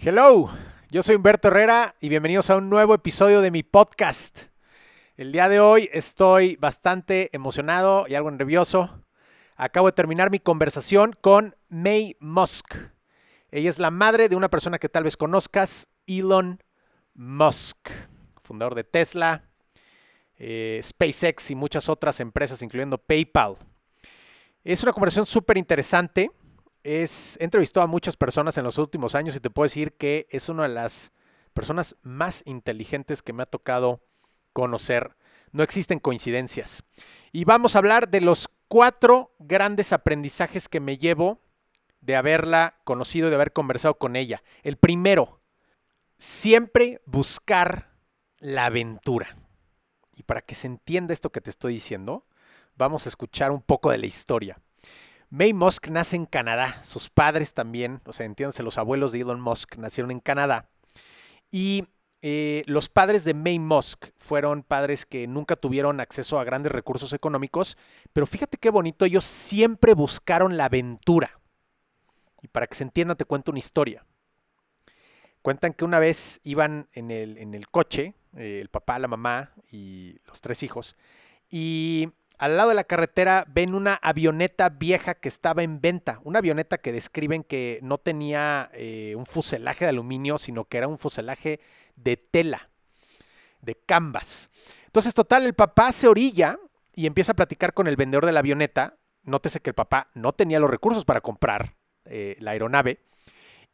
Hello, yo soy Humberto Herrera y bienvenidos a un nuevo episodio de mi podcast. El día de hoy estoy bastante emocionado y algo nervioso. Acabo de terminar mi conversación con May Musk. Ella es la madre de una persona que tal vez conozcas, Elon Musk, fundador de Tesla, eh, SpaceX y muchas otras empresas, incluyendo PayPal. Es una conversación súper interesante es, he entrevistado a muchas personas en los últimos años y te puedo decir que es una de las personas más inteligentes que me ha tocado conocer. No existen coincidencias. Y vamos a hablar de los cuatro grandes aprendizajes que me llevo de haberla conocido, de haber conversado con ella. El primero, siempre buscar la aventura. Y para que se entienda esto que te estoy diciendo, vamos a escuchar un poco de la historia. May Musk nace en Canadá, sus padres también, o sea, entiéndanse, los abuelos de Elon Musk nacieron en Canadá. Y eh, los padres de May Musk fueron padres que nunca tuvieron acceso a grandes recursos económicos, pero fíjate qué bonito, ellos siempre buscaron la aventura. Y para que se entienda, te cuento una historia. Cuentan que una vez iban en el, en el coche, eh, el papá, la mamá y los tres hijos, y al lado de la carretera ven una avioneta vieja que estaba en venta, una avioneta que describen que no tenía eh, un fuselaje de aluminio, sino que era un fuselaje de tela, de canvas. Entonces, total, el papá se orilla y empieza a platicar con el vendedor de la avioneta. Nótese que el papá no tenía los recursos para comprar eh, la aeronave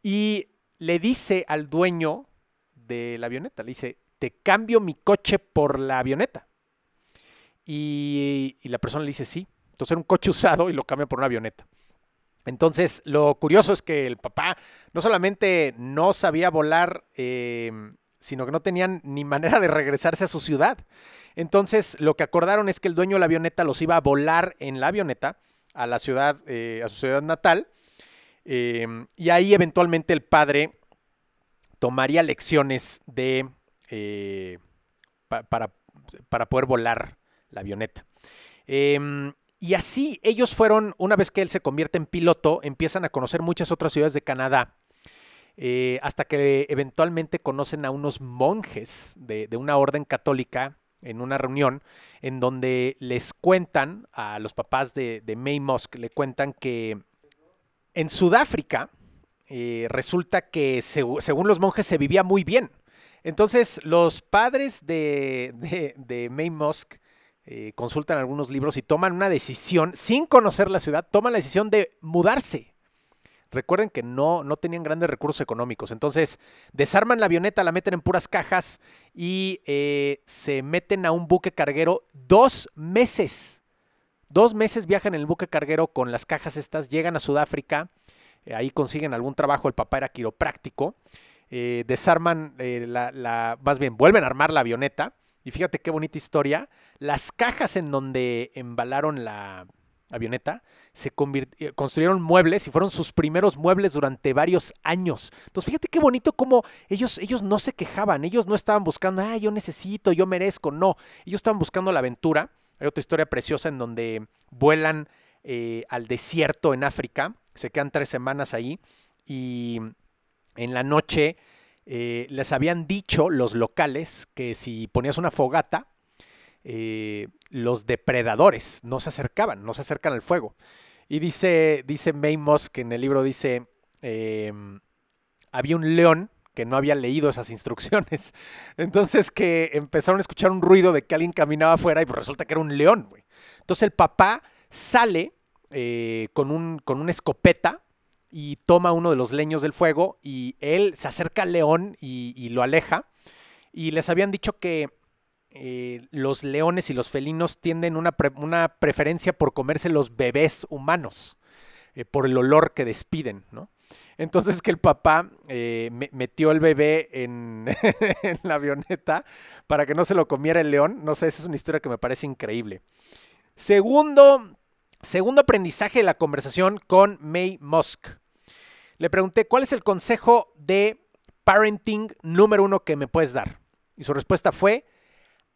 y le dice al dueño de la avioneta, le dice, te cambio mi coche por la avioneta. Y, la persona le dice sí. Entonces era un coche usado y lo cambia por una avioneta. Entonces, lo curioso es que el papá no solamente no sabía volar, em, sino que no tenían ni manera de regresarse a su ciudad. Entonces, lo que acordaron es que el dueño de la avioneta los iba a volar en la avioneta a la ciudad, eh, a su ciudad natal. Em, y ahí eventualmente el padre tomaría lecciones de eh, para, para poder volar la avioneta. Em, y así ellos fueron, una vez que él se convierte en piloto, empiezan a conocer muchas otras ciudades de Canadá. Eh, hasta que eventualmente conocen a unos monjes de, una orden católica en una reunión en donde les cuentan a los papás de, May Musk, le cuentan que en Sudáfrica eh, resulta que según los monjes se vivía muy bien. Entonces los padres de, de May Musk eh, consultan algunos libros y toman una decisión, sin conocer la ciudad, toman la decisión de mudarse. Recuerden que no, no tenían grandes recursos económicos. Entonces, desarman la avioneta, la meten en puras cajas y eh, se meten a un buque carguero dos meses. Dos meses viajan en el buque carguero con las cajas estas, llegan a Sudáfrica, eh, ahí consiguen algún trabajo, el papá era quiropráctico, desarman la, más bien, vuelven a armar la avioneta y fíjate qué bonita historia. Las cajas en donde embalaron la avioneta se eh, construyeron muebles y fueron sus primeros muebles durante varios años. Entonces fíjate qué bonito cómo ellos, ellos no se quejaban, ellos no estaban buscando, ah, yo necesito, yo merezco, no, ellos estaban buscando la aventura. Hay otra historia preciosa en donde vuelan eh, al desierto en África, se quedan tres semanas ahí y en la noche eh, les habían dicho los locales que si ponías una fogata, eh, los depredadores no se acercaban, no se acercan al fuego. Y dice, dice May Musk en el libro, dice, em, había un león que no había leído esas instrucciones. Entonces que empezaron a escuchar un ruido de que alguien caminaba afuera y pues resulta que era un león, Entonces el papá sale eh, con, un, con una escopeta y toma uno de los leños del fuego y él se acerca al león y, lo aleja. Y les habían dicho que eh, los leones y los felinos tienden una, una, preferencia por comerse los bebés humanos, eh, por el olor que despiden, ¿no? Entonces que el papá eh, metió el bebé en, la avioneta para que no se lo comiera el león. No sé, esa es una historia que me parece increíble. Segundo, segundo aprendizaje de la conversación con May Musk. Le pregunté, ¿cuál es el consejo de parenting número uno que me puedes dar? Y su respuesta fue,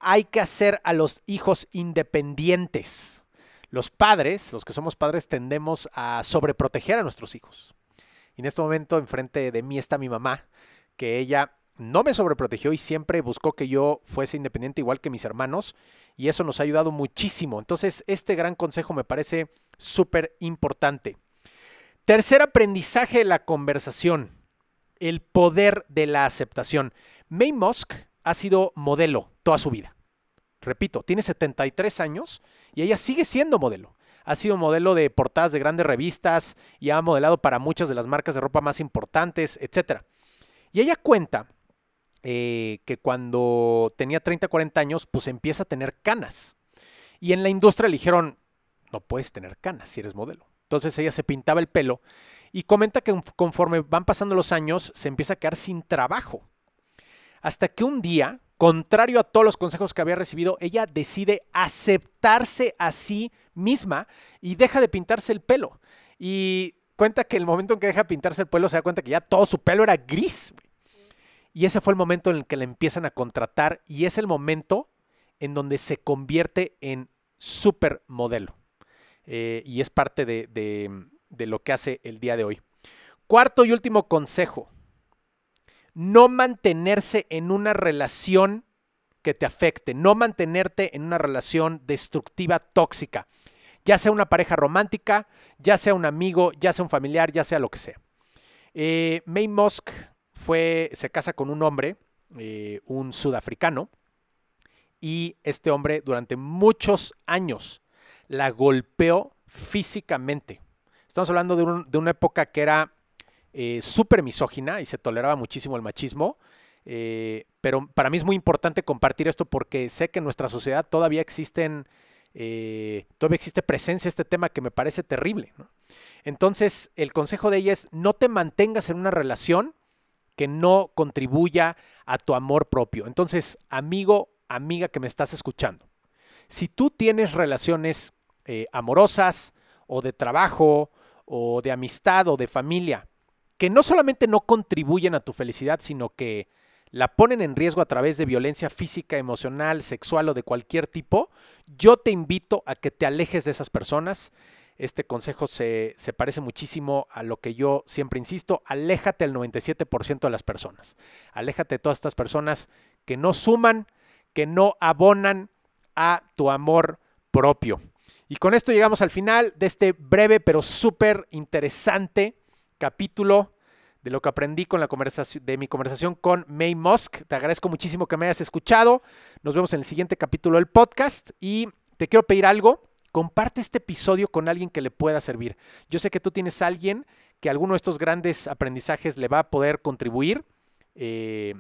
hay que hacer a los hijos independientes. Los padres, los que somos padres, tendemos a sobreproteger a nuestros hijos. Y en este momento enfrente de mí está mi mamá, que ella no me sobreprotegió y siempre buscó que yo fuese independiente igual que mis hermanos y eso nos ha ayudado muchísimo. Entonces, este gran consejo me parece súper importante. Tercer aprendizaje de la conversación, el poder de la aceptación. May Musk ha sido modelo toda su vida. Repito, tiene 73 años y ella sigue siendo modelo. Ha sido modelo de portadas de grandes revistas y ha modelado para muchas de las marcas de ropa más importantes, etc. Y ella cuenta eh, que cuando tenía 30, 40 años, pues empieza a tener canas. Y en la industria le dijeron, no puedes tener canas si eres modelo. Entonces ella se pintaba el pelo y comenta que conforme van pasando los años, se empieza a quedar sin trabajo. Hasta que un día, contrario a todos los consejos que había recibido, ella decide aceptarse a sí misma y deja de pintarse el pelo. Y cuenta que el momento en que deja de pintarse el pelo se da cuenta que ya todo su pelo era gris. Y ese fue el momento en el que la empiezan a contratar y es el momento en donde se convierte en supermodelo. Eh, y es parte de, de lo que hace el día de hoy. Cuarto y último consejo. No mantenerse en una relación que te afecte, no mantenerte en una relación destructiva, tóxica, ya sea una pareja romántica, ya sea un amigo, ya sea un familiar, ya sea lo que sea. Eh, May Musk fue, se casa con un hombre, eh, un sudafricano, y este hombre durante muchos años la golpeó físicamente. Estamos hablando de, una época que era eh, súper misógina y se toleraba muchísimo el machismo. Eh, pero para mí es muy importante compartir esto porque sé que en nuestra sociedad todavía existen, todavía existe presencia este tema que me parece terrible. Entonces, el consejo de ella es no te mantengas en una relación que no contribuya a tu amor propio. Entonces, amigo, amiga que me estás escuchando, si tú tienes relaciones eh, amorosas o de trabajo o de amistad o de familia, que no solamente no contribuyen a tu felicidad, sino que la ponen en riesgo a través de violencia física, emocional, sexual o de cualquier tipo, yo te invito a que te alejes de esas personas este consejo se, parece muchísimo a lo que yo siempre insisto, aléjate al 97% de las personas. Aléjate de todas estas personas que no suman, que no abonan a tu amor propio. Y con esto llegamos al final de este breve pero súper interesante capítulo de lo que aprendí con la conversación, de mi conversación con May Musk. Te agradezco muchísimo que me hayas escuchado. Nos vemos en el siguiente capítulo del podcast y te quiero pedir algo. Comparte este episodio con alguien que le pueda servir. Yo sé que tú tienes a alguien que alguno de estos grandes aprendizajes le va a poder contribuir. Eh,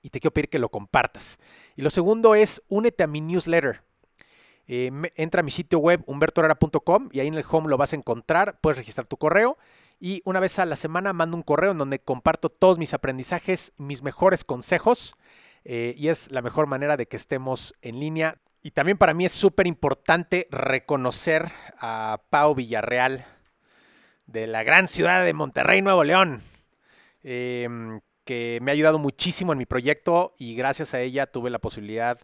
y te quiero pedir que lo compartas. Y lo segundo es, únete a mi newsletter. Eh, entra a mi sitio web humbertorara.com y ahí en el home lo vas a encontrar. Puedes registrar tu correo y una vez a la semana mando un correo en donde comparto todos mis aprendizajes, mis mejores consejos eh, y es la mejor manera de que estemos en línea y también para mí es súper importante reconocer a Pau Villarreal de la gran ciudad de Monterrey, Nuevo León, em, que me ha ayudado muchísimo en mi proyecto y gracias a ella tuve la posibilidad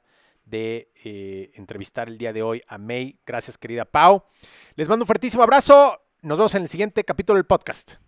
de eh, entrevistar el día de hoy a May. Gracias querida Pau. Les mando un fuertísimo abrazo. Nos vemos en el siguiente capítulo del podcast.